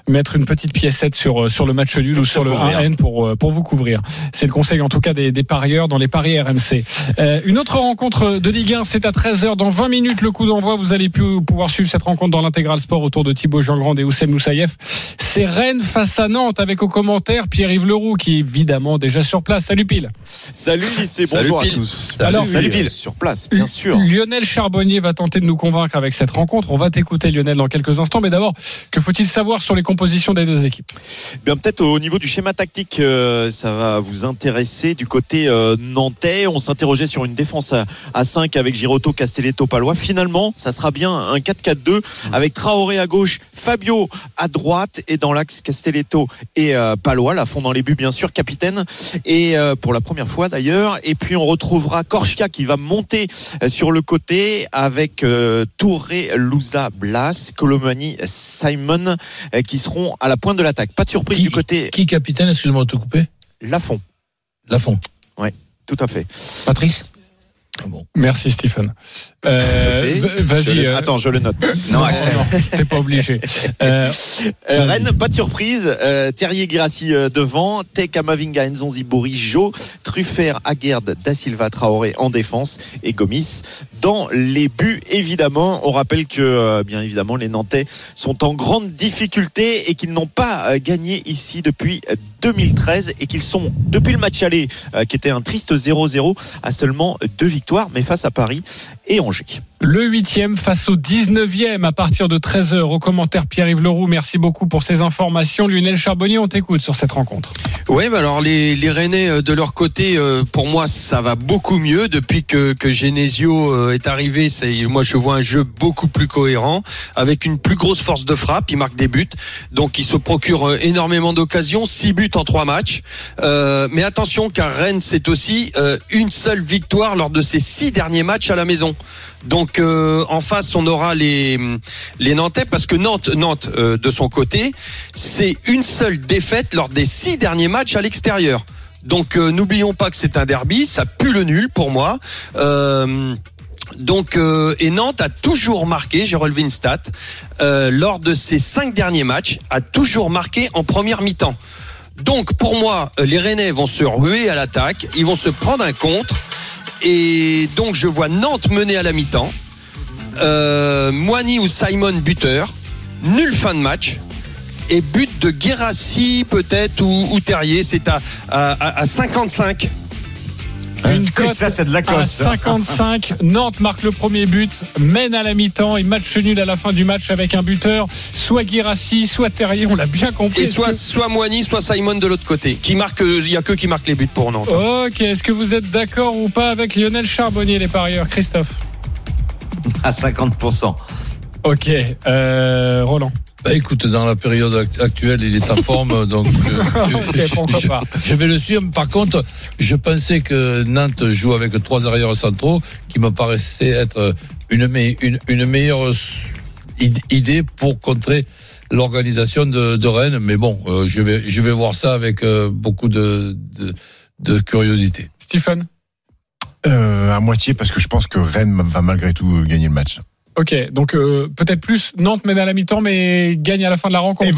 mettre une petite piécette sur euh, sur le match nul ou sur le couvrir. 1N pour euh, pour vous couvrir. C'est le conseil en tout cas des, des parieurs dans les paris RMC. Euh, une autre rencontre de Ligue 1, c'est à 13h dans 20 minutes le coup d'envoi. Vous allez pu- pouvoir suivre cette rencontre dans l'intégral sport autour de Thibaut Jean-Grand et Oussem Moussaïef. C'est Rennes face à Nantes avec au commentaire Pierre-Yves Leroux qui est évidemment déjà sur place. Salut Pile. Salut JC, Salut, bonjour à tous. Alors, salut. Pile. Sur place, bien sûr. Lionel Charbonnier va tenter de nous convaincre avec cette rencontre. On va t'écouter Lionel dans quelques instants. Mais d'abord, que faut-il savoir sur les compositions des deux équipes? Peut-être au niveau du schéma tactique, euh, ça va vous intéresser. Du côté euh, nantais, on s'interrogeait sur une défense à, à 5 avec Giroto, Castelletto, Palois. Finalement, ça sera bien un 4-4-2 avec Traoré à gauche, Fabio à droite et dans l'axe Castelletto et euh, Palois, la fond dans les buts bien sûr, capitaine et pour la première fois d'ailleurs. Et puis on retrouvera Korchia qui va monter sur le côté avec Touré, Louza, Blas, Colomani, Simon euh, qui seront à la pointe de l'attaque. Pas de surprise Qui- du côté Qui capitaine, excuse-moi de te couper Lafont. Lafont. Tout à fait. Patrice? Ah bon. Merci Stephen. Euh, Vas-y. euh, Attends, je le note. Non, non, non, t'es pas obligé. Euh, Euh, Rennes, pas de surprise. Euh, Terrier Girassi euh, devant, Tek Amavinga, Nzonzi Bouri, Jo, Truffert, Aguerd, Da Silva, Traoré en défense et Gomis dans les buts évidemment. On rappelle que euh, bien évidemment les Nantais sont en grande difficulté et qu'ils n'ont pas euh, gagné ici depuis euh, 2013 et qu'ils sont depuis le match aller euh, qui était un triste 0-0 à seulement deux victoires mais face à Paris et Angers. Angers. Le huitième face au 19e à partir de 13h. Au commentaire Pierre-Yves Leroux, merci beaucoup pour ces informations. Lionel Charbonnier, on t'écoute sur cette rencontre. Ouais, bah alors les, les Rennais euh, de leur côté, euh, pour moi, ça va beaucoup mieux depuis que, que Genesio euh, est arrivé. Moi, je vois un jeu beaucoup plus cohérent, avec une plus grosse force de frappe. Il marque des buts, donc il se procure énormément d'occasions, six buts en trois matchs. Mais attention, car Rennes, c'est aussi une seule victoire lors de ses six derniers matchs à la maison. Donc euh, en face, on aura les les Nantais parce que Nantes, Nantes euh, de son côté, c'est une seule défaite lors des six derniers matchs à l'extérieur. Donc euh, n'oublions pas que c'est un derby, ça pue le nul pour moi. Donc et Nantes a toujours marqué, j'ai relevé une stat, lors de ses cinq derniers matchs, a toujours marqué en première mi-temps. Donc pour moi, les Rennais vont se ruer à l'attaque, ils vont se prendre un contre. Et donc je vois Nantes mener à la mi-temps. Euh, Moigny ou Simon buteur. Nul fin de match. Et but de Guérassi peut-être ou, Terrier. C'est à, à- à 55. Une cote Ça, c'est de la à cote. ça. 55. Nantes marque le premier but, mène à la mi-temps et match nul à la fin du match avec un buteur, soit Guirassi, soit Terrier, on l'a bien compris. Et soit, que- soit Moigny, soit Simon de l'autre côté. Qui marque, il y a que qui marque les buts pour Nantes. Ok, est-ce que vous êtes d'accord ou pas avec Lionel Charbonnier, les parieurs Christophe? À 50%. Ok, euh, Roland. Bah écoute, dans la période act- actuelle, il est en forme, donc je, je- je- pas. je vais le suivre. Par contre, je pensais que Nantes joue avec trois arrières centraux, qui me paraissait être une, me- une, une meilleure id- idée pour contrer l'organisation de, de Rennes. Mais bon, euh, je vais je vais voir ça avec euh, beaucoup de, de, de curiosité. Stephen Euh, à moitié parce que je pense que Rennes va malgré tout gagner le match. Ok, donc euh, peut-être plus Nantes mène à la mi-temps mais gagne à la fin de la rencontre.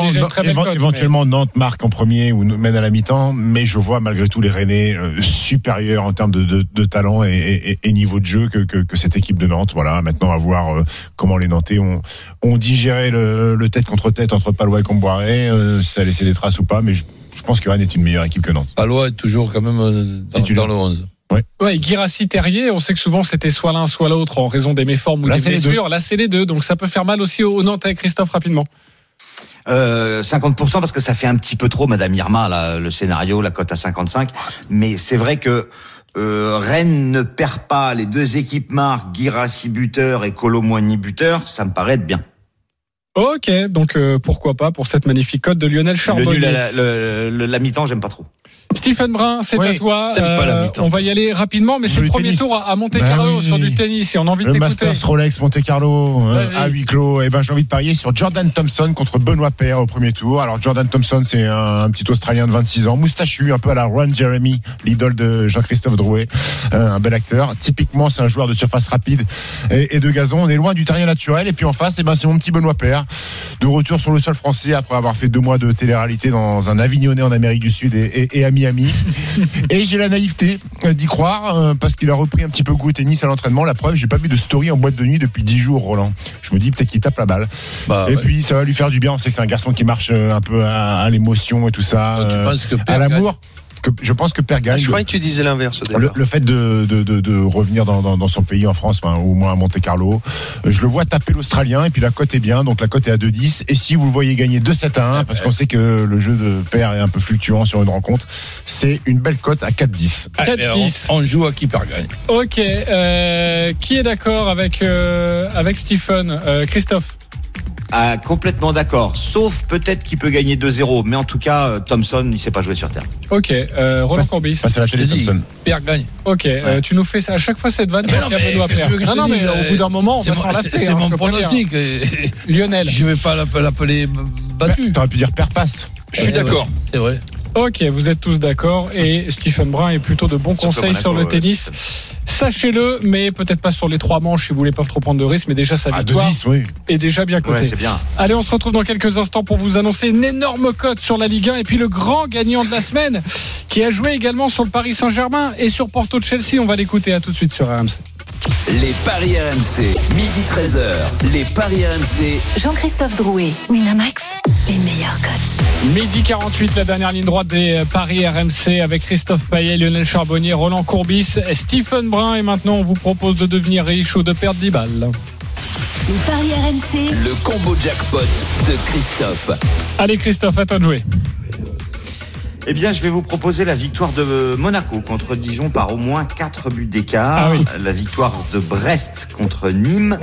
Éventuellement, très cote, éventuellement Nantes marque en premier ou mène à la mi-temps, mais je vois malgré tout les Rennais euh, supérieurs en termes de, de- de talent et, et- et niveau de jeu que, que- que cette équipe de Nantes. Voilà, maintenant à voir euh, comment les Nantais ont, ont digéré le, le tête contre tête entre Palois et Comboiré, euh, si ça a laissé des traces ou pas, mais je, je pense que Rennes est une meilleure équipe que Nantes. Palois est toujours quand même euh, dans, dans le 11. Ouais, Guirassi Terrier, on sait que souvent c'était soit l'un soit l'autre en raison des méformes ou Là, des blessures. Là, c'est les deux, donc ça peut faire mal aussi aux Nantais. Christophe, rapidement. Euh, 50% parce que ça fait un petit peu trop, Madame Irma, là, le scénario, la cote à 55. Mais c'est vrai que euh, Rennes ne perd pas les deux équipes marques, Girassi buteur et Colomboigny buteur, ça me paraît être bien. Ok, donc euh, pourquoi pas pour cette magnifique cote de Lionel Le Charbonnier. nul à la, le- le- la mi-temps, j'aime pas trop. Stephen Brun, c'est Oui. à toi. Euh, on va y aller rapidement, mais c'est Le premier tennis. tour à à Monte Bah Carlo oui. sur du tennis et on a envie de Le t'écouter. Masters Rolex Monte Carlo euh, à huis clos. Et ben j'ai envie de parier sur Jordan Thompson contre Benoît Paire au premier tour. Alors Jordan Thompson c'est un, un petit Australien de 26 ans, moustachu, un peu à la Ron Jeremy, l'idole de Jean-Christophe Drouet, euh, un bel acteur. Typiquement c'est un joueur de surface rapide et, et de gazon. On est loin du terrien naturel. Et puis en face, eh ben c'est mon petit Benoît Paire, de retour sur le sol français après avoir fait deux mois de télé-réalité dans un Avignonnais en Amérique du Sud et, et- et à Miami. Et j'ai la naïveté euh, d'y croire euh, parce qu'il a repris un petit peu goût au tennis à l'entraînement. La preuve, j'ai pas vu de story en boîte de nuit depuis 10 jours, Roland. Je me dis peut-être qu'il tape la balle. Bah, et ouais. puis ça va lui faire du bien. On sait que c'est un garçon qui marche euh, un peu à, à l'émotion et tout ça, Donc, tu euh, penses que à l'amour. Que, je pense que Père Ah, gagne. je croyais que tu disais l'inverse au Le, le fait de, de, de, de revenir dans, dans, dans son pays en France, enfin, au moins à Monte Carlo, euh, je le vois taper l'Australien et puis la cote est bien, donc la cote est à 2-10. Et si vous le voyez gagner 2-7 à 1, parce qu'on sait que le jeu de paire est un peu fluctuant sur une rencontre, c'est une belle cote à 4-10. Ah, mais 4-10. on, on joue à qui perd gagne? Ok, euh, qui est d'accord avec euh, avec Stephen Euh, Christophe? Ah, complètement d'accord. Sauf peut-être qu'il peut gagner 2-0. Mais en tout cas, euh, Thompson, il sait pas jouer sur terre. Ok, euh, Roland Courbis. Passe à la télé, Thompson. Père gagne. Ok, euh, tu nous fais ça à chaque fois cette vanne non, mais Benoît je Non, non, mais dise, au euh, bout d'un moment, on va s'en c'est- lasser. C'est hein, mon pronostic. Lionel. Je vais pas l'app- l'appeler battu. T'aurais pu dire père passe. Je suis d'accord. C'est vrai. Ok, vous êtes tous d'accord et Stephen Brun est plutôt de bons conseils sur le ouais, tennis. Sachez-le, mais peut-être pas sur les trois manches si vous voulez pas trop prendre de risques, mais déjà sa À victoire 2-10, oui. est déjà bien cotée. Ouais, c'est bien. Allez, on se retrouve dans quelques instants pour vous annoncer une énorme cote sur la Ligue 1 et puis le grand gagnant de la semaine qui a joué également sur le Paris Saint-Germain et sur Porto de Chelsea. On va l'écouter à tout de suite sur RMC. Les paris RMC, midi 13h. Les paris RMC, Jean-Christophe Drouet, Winamax, les meilleurs cotes. Midi 48, la dernière ligne droite des paris RMC avec Christophe Payet, Lionel Charbonnier, Roland Courbis, et Stephen Brun. Et maintenant, on vous propose de devenir riche ou de perdre 10 balles. Les paris RMC, le combo jackpot de Christophe. Allez, Christophe, à toi de jouer. Eh bien, je vais vous proposer la victoire de Monaco contre Dijon par au moins 4 buts d'écart. Ah oui. La victoire de Brest contre Nîmes.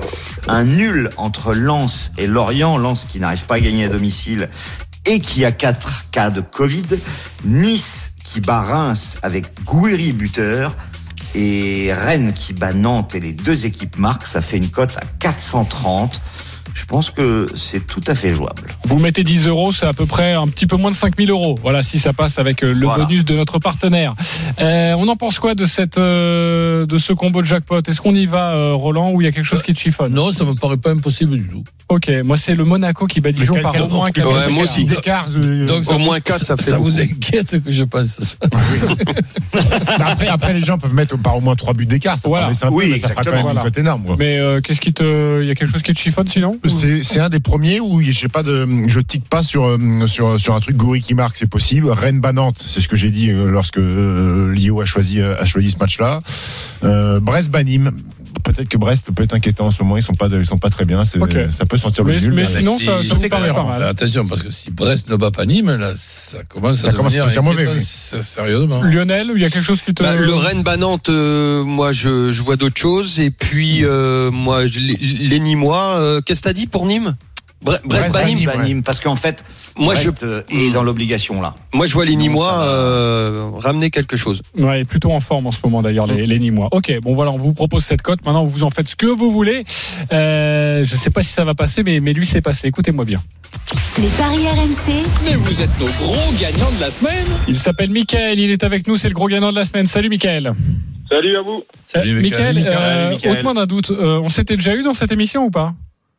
Un nul entre Lens et Lorient. Lens qui n'arrive pas à gagner à domicile et qui a 4 cas de Covid. Nice qui bat Reims avec Gouiri buteur. Et Rennes qui bat Nantes et les deux équipes marquent. Ça fait une cote à 430. Je pense que c'est tout à fait jouable. Vous mettez 10 euros, c'est à peu près un petit peu moins de 5000 euros. Voilà, si ça passe avec euh, le Voilà. bonus de notre partenaire. Euh, on en pense quoi de cette euh, de ce combo de jackpot? Est-ce qu'on y va, euh, Roland, ou il y a quelque chose qui te chiffonne? Non, ça me paraît pas impossible du tout. Ok, moi c'est le Monaco qui bat Dijon par au moins quel- 4 Ouais, moi aussi. D'écart, Donc, Au ça moins vous- 4, ça fait Ça vous inquiète que je pense à ça après, après, les gens peuvent mettre par au moins 3 buts d'écart. Ça Voilà. Oui, mais ça fera quand même exactement. une cote énorme. quoi. Mais euh, qu'est-ce qui te, il y a quelque chose qui te chiffonne sinon? C'est c'est un des premiers où je sais pas de, je tique pas sur euh, sur sur un truc Goury qui marque, c'est possible. Rennes Banante, c'est ce que j'ai dit euh, lorsque euh, Lio a choisi a choisi ce match-là. Euh, Brest Banim, peut-être que Brest peut être inquiétant en ce moment. Ils sont pas ils sont pas très bien. Ça peut sentir le Mais- nul. mais mais- sinon, ça- ça vous c'est paraît pas mal. Attention, parce que si Brest ne bat pas Nîmes, là, ça commence Ça à commence à devenir devenir mauvais, oui. Sérieusement. Lionel, il y a quelque chose qui te. Bah, le Rennes Banante, euh, moi je, je vois d'autres choses. Et puis euh, moi je- les, les Nîmois, euh, qu'est-ce que t'as dit pour Nîmes? Bre- Brest ouais. Parce qu'en fait, Moi je, Brest euh, est dans l'obligation là. moi je vois les Nîmois va. euh, ramener quelque chose. Ouais, plutôt en forme en ce moment d'ailleurs les, les Nîmois. Ok, bon voilà, on vous propose cette cote. Maintenant, vous en faites ce que vous voulez. Euh, je sais pas si ça va passer, mais, mais lui c'est passé. Écoutez-moi bien. les paris RMC, Mais vous êtes nos gros gagnants de la semaine. Il s'appelle Michael, il est avec nous, c'est le gros gagnant de la semaine. Salut Michael. Salut à vous. Salut, Michael. Michael, euh, Michael. d'un doute. Euh, on s'était déjà eu dans cette émission ou pas?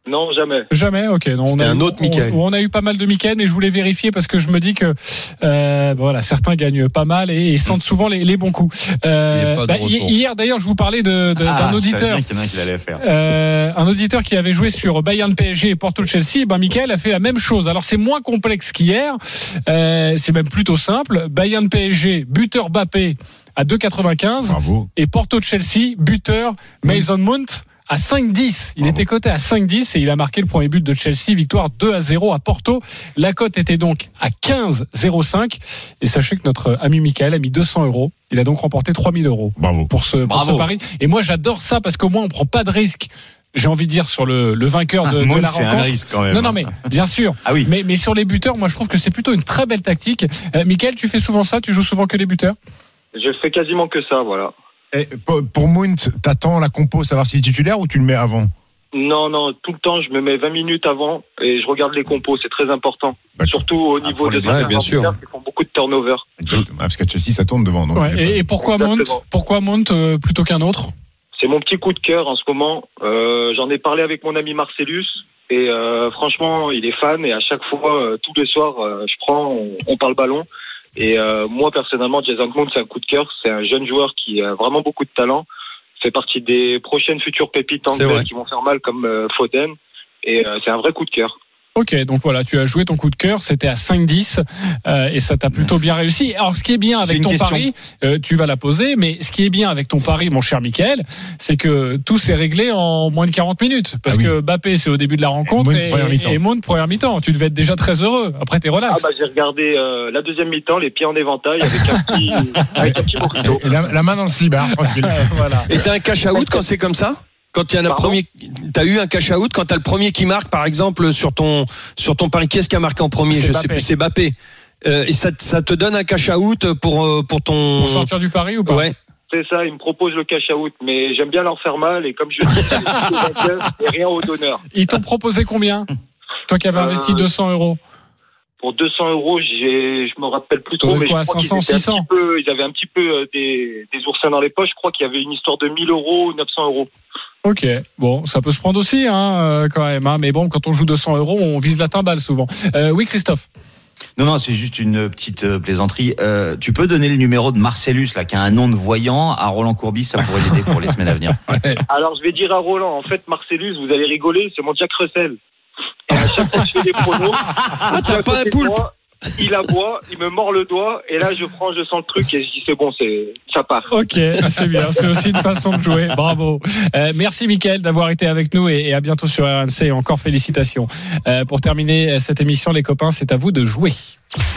Non, jamais. Jamais, ok. Non, on C'était a un eu- autre Michael. On, on a eu pas mal de Michael, mais je voulais vérifier parce que je me dis que euh, voilà, certains gagnent pas mal et, et sentent souvent les, les bons coups. Euh, Il est pas de bah, hier d'ailleurs, je vous parlais de- de- Ah, d'un auditeur. bien qu'il y en a un qui l'allait faire. Euh, un auditeur qui avait joué sur Bayern PSG et Porto Chelsea, et ben Michael a fait la même chose. Alors c'est moins complexe qu'hier, euh, c'est même plutôt simple. Bayern PSG, buteur Bappé à 2,95 Bravo. et Porto Chelsea, buteur Mason Mount à 5-10. Il Bravo. était coté à 5-10 et il a marqué le premier but de Chelsea, victoire 2 à 0 à Porto. La cote était donc à 15,05 et sachez que notre ami Michael a mis 200 euros. Il a donc remporté 3000 euros Bravo. pour ce, pour Bravo. ce pari. Et moi, j'adore ça parce qu'au moins, on prend pas de risque j'ai envie de dire, sur le, le vainqueur de, de Moon, la c'est un rencontre. risque quand même. Non, non, mais bien sûr. Ah oui. Mais, mais sur les buteurs, moi, je trouve que c'est plutôt une très belle tactique. Euh, Michael, tu fais souvent ça? Tu joues souvent que les buteurs? Je fais quasiment que ça, voilà. Et pour, Mount, t'attends la compo, savoir s'il est titulaire ou tu le mets avant Non, non, tout le temps, je me mets 20 minutes avant et je regarde les compos, c'est très important. Surtout au Ah, niveau de certains bien sûr. qui font beaucoup de turnover. Exactement. Ah, Parce qu'à Chelsea, ça tourne devant. donc Ouais, a et, pas- et pourquoi Mount Exactement. Pourquoi Mount euh, plutôt qu'un autre C'est mon petit coup de cœur en ce moment. Euh, J'en ai parlé avec mon ami Marcellus et euh, franchement, il est fan et à chaque fois, euh, tous les soirs, euh, je prends, on, on parle ballon. Et euh, moi personnellement, Jason Mount, c'est un coup de cœur. C'est un jeune joueur qui a vraiment beaucoup de talent. Fait partie des prochaines futures pépites anglaises qui vont faire mal comme euh, Foden. Et euh, c'est un vrai coup de cœur. Ok, donc voilà, tu as joué ton coup de cœur, c'était à 5-10 euh, et ça t'a plutôt bien réussi. Alors ce qui est bien avec ton question. pari, euh, tu vas la poser, mais ce qui est bien avec ton pari, mon cher Michael, c'est que tout s'est réglé en moins de 40 minutes. Parce Ah oui. que Bappé, c'est au début de la rencontre et, et Moon, première mi-temps. Tu devais être déjà très heureux. Après, t'es Ah relax. bah j'ai regardé euh, la deuxième mi-temps, les pieds en éventail avec un petit, avec un petit la, la main dans le slibard, tranquille. voilà. Et t'as un cash out quand c'est comme ça? Quand il y a un premier, t'as eu un cash out quand t'as le premier qui marque, par exemple, sur ton sur ton pari. Qu'est-ce qui a marqué en premier? Je sais Mbappé. plus. C'est Bappé. Euh, et ça, ça te donne un cash out pour euh, pour ton. Pour sortir du pari ou pas? Ouais. C'est ça, ils me proposent le cash out, mais j'aime bien leur faire mal et comme je dis, rien au donneur. Ils t'ont proposé combien? Toi qui avais Euh, investi 200 euros. Pour 200 euros, j'ai, je me rappelle plus trop, mais quoi, je crois qu'ils 500, étaient un 600? petit peu, ils avaient un petit peu des, des oursins dans les poches. Je crois qu'il y avait une histoire de 1000 euros, 900 euros. Ok, bon, ça peut se prendre aussi, hein, euh, quand même. hein. Mais bon, quand on joue 200 euros, on vise la timbale souvent. Euh, oui, Christophe. Non, non, c'est juste une petite euh, plaisanterie. Euh, tu peux donner le numéro de Marcellus, là, qui a un nom de voyant, à Roland Courbis, ça pourrait l'aider pour les semaines à venir. Alors, je vais dire à Roland, en fait, Marcellus, vous allez rigoler, c'est mon Jack Russell. Et à chaque fois que je fais des pronos, Ah, t'as pas poulpe moi, il aboie, il me mord le doigt, et là, je prends, je sens le truc, et je dis, c'est bon, c'est, ça part. Ok, c'est bien. C'est aussi une façon de jouer. Bravo. Euh, merci, Mickaël, d'avoir été avec nous et, et à bientôt sur RMC. Et encore félicitations. Euh, pour terminer cette émission, les copains, c'est à vous de jouer.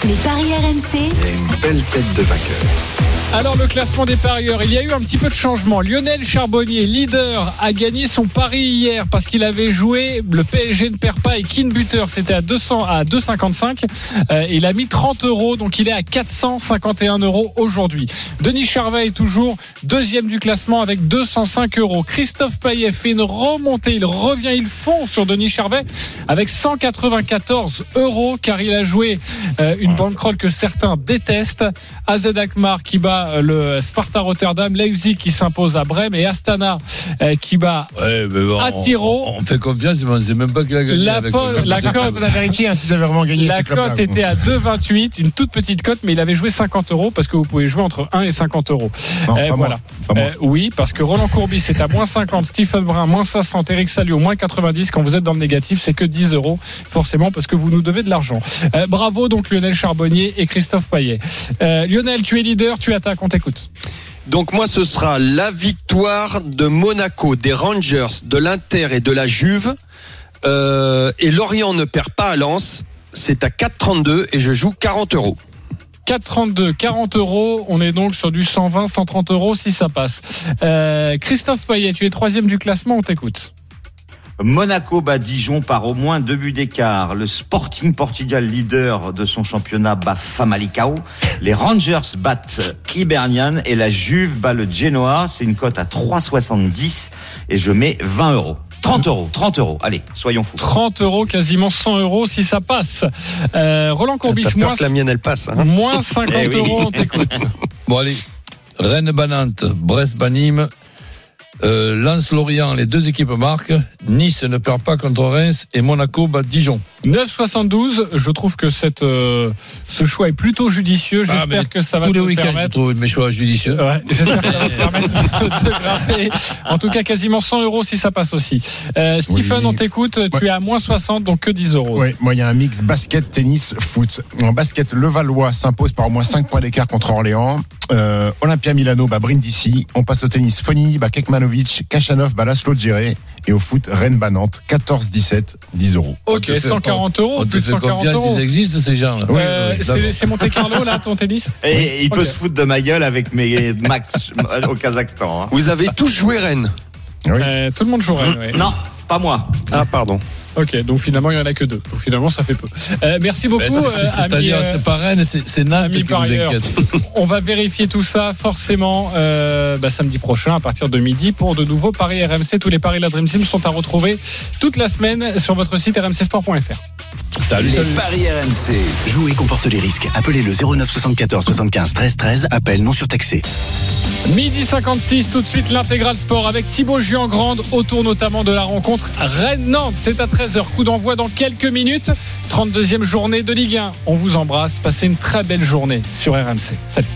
Les paris RMC, une belle tête de vainqueur. Alors le classement des parieurs, il y a eu un petit peu de changement. Lionel Charbonnier, leader, a gagné son pari hier parce qu'il avait joué le PSG ne perd pas et Kin Buter, c'était à 200 à 2,55. Euh, il a mis 30 euros, donc il est à 451 euros aujourd'hui. Denis Charvet est toujours deuxième du classement avec 205 euros. Christophe Payet fait une remontée, il revient, il fond sur Denis Charvet avec 194 euros car il a joué euh, une bankroll que certains détestent. AZ Alkmaar qui bat euh, le Sparta Rotterdam, Leipzig qui s'impose à Brême et Astana euh, qui bat Ouais, bon, À on- Tiro. On, on fait confiance, mais on ne sait même pas qu'il a gagné. La avec la cote- Vous avez vérifié hein, vraiment gagné. La cote était à 2,28, une toute petite cote, mais il avait joué 50 euros parce que vous pouvez jouer entre 1 et 50 euros. Non, Euh, pas moi, voilà. pas moi. Euh, oui, parce que Roland Courbis est à moins 50, Stephen Brun moins 60, Eric Salio moins 90. Quand vous êtes dans le négatif, c'est que 10 euros, forcément, parce que vous nous devez de l'argent. Euh, bravo donc Lionel Charbonnier et Christophe Payet. Euh, Lionel, tu es leader, tu attaques, on t'écoute. Donc moi, ce sera la victoire de Monaco, des Rangers, de l'Inter et de la Juve. Euh, et Lorient ne perd pas à Lens. C'est à 4,32 et je joue 40 euros. 4,32, 40 euros. On est donc sur du 120, 130 euros si ça passe. Euh, Christophe Payet, tu es troisième du classement, on t'écoute. Monaco bat Dijon par au moins deux buts d'écart. Le Sporting Portugal, leader de son championnat, bat Famalicão. Les Rangers battent Hibernian et la Juve bat le Genoa. C'est une cote à 3,70 et je mets 20 euros. 30 euros, 30 euros. Allez, soyons fous. 30 euros, quasiment 100 euros si ça passe. Euh, Roland Courbis, moins, que la mienne elle passe. Hein moins 50 Eh oui. euros, on t'écoute. Bon, allez. Rennes Banante, Brest Banim, euh, Lens Lorient, les deux équipes marquent. Nice ne perd pas contre Reims et Monaco bat Dijon. 9,72. Je trouve que cette, euh, ce choix est plutôt judicieux. Ah, J'espère que ça va Tous te les week-ends, je permettre. trouve mes choix judicieux. Ouais, j'espère que ça va te permettre de te grapper. En tout cas, quasiment 100 euros si ça passe aussi. Euh, Stephen, Oui. on t'écoute. Tu es à moins 60, donc que 10 euros. Ouais, moi, il y a un mix basket, tennis, foot. En basket, Levallois s'impose par au moins 5 points d'écart contre Orléans. Euh, Olympia Milano bat Brindisi. On passe au tennis, Fonini bat Kekmanovic. Kachanov bat Laszlo Djere. Et au foot, Rennes Banante, 14-17, 10 euros. Ok, te fait- 140 euros, plus de fait 140 confiance, euros. ils existent ces gens-là. Euh, Oui, oui, c'est Monte Carlo là, ton tennis Et il peut se foutre de ma gueule avec mes max au Kazakhstan. hein. Vous avez tous joué Rennes. Oui. Euh, tout le monde jouerait. ouais. Non, pas moi. Ah, pardon. Ok, donc finalement, il n'y en a que deux. Donc finalement, ça fait peu. Euh, merci beaucoup, c'est- euh, C'est-à-dire, euh, c'est pas Rennes, c'est Nantes qui. On va vérifier tout ça forcément euh, bah, samedi prochain à partir de midi pour de nouveaux paris RMC. Tous les paris de la Dream Team sont à retrouver toute la semaine sur votre site rmcsport.fr. Salut, Les paris RMC. Jouer comporte les risques. Appelez le 09 74 75 13 13. Appel non surtaxé. Midi 56, tout de suite l'intégral sport avec Thibaut Giangrande autour notamment de la rencontre Rennes-Nantes. C'est à 13h, coup d'envoi dans quelques minutes. 32e journée de Ligue 1. On vous embrasse, passez une très belle journée sur RMC. Salut.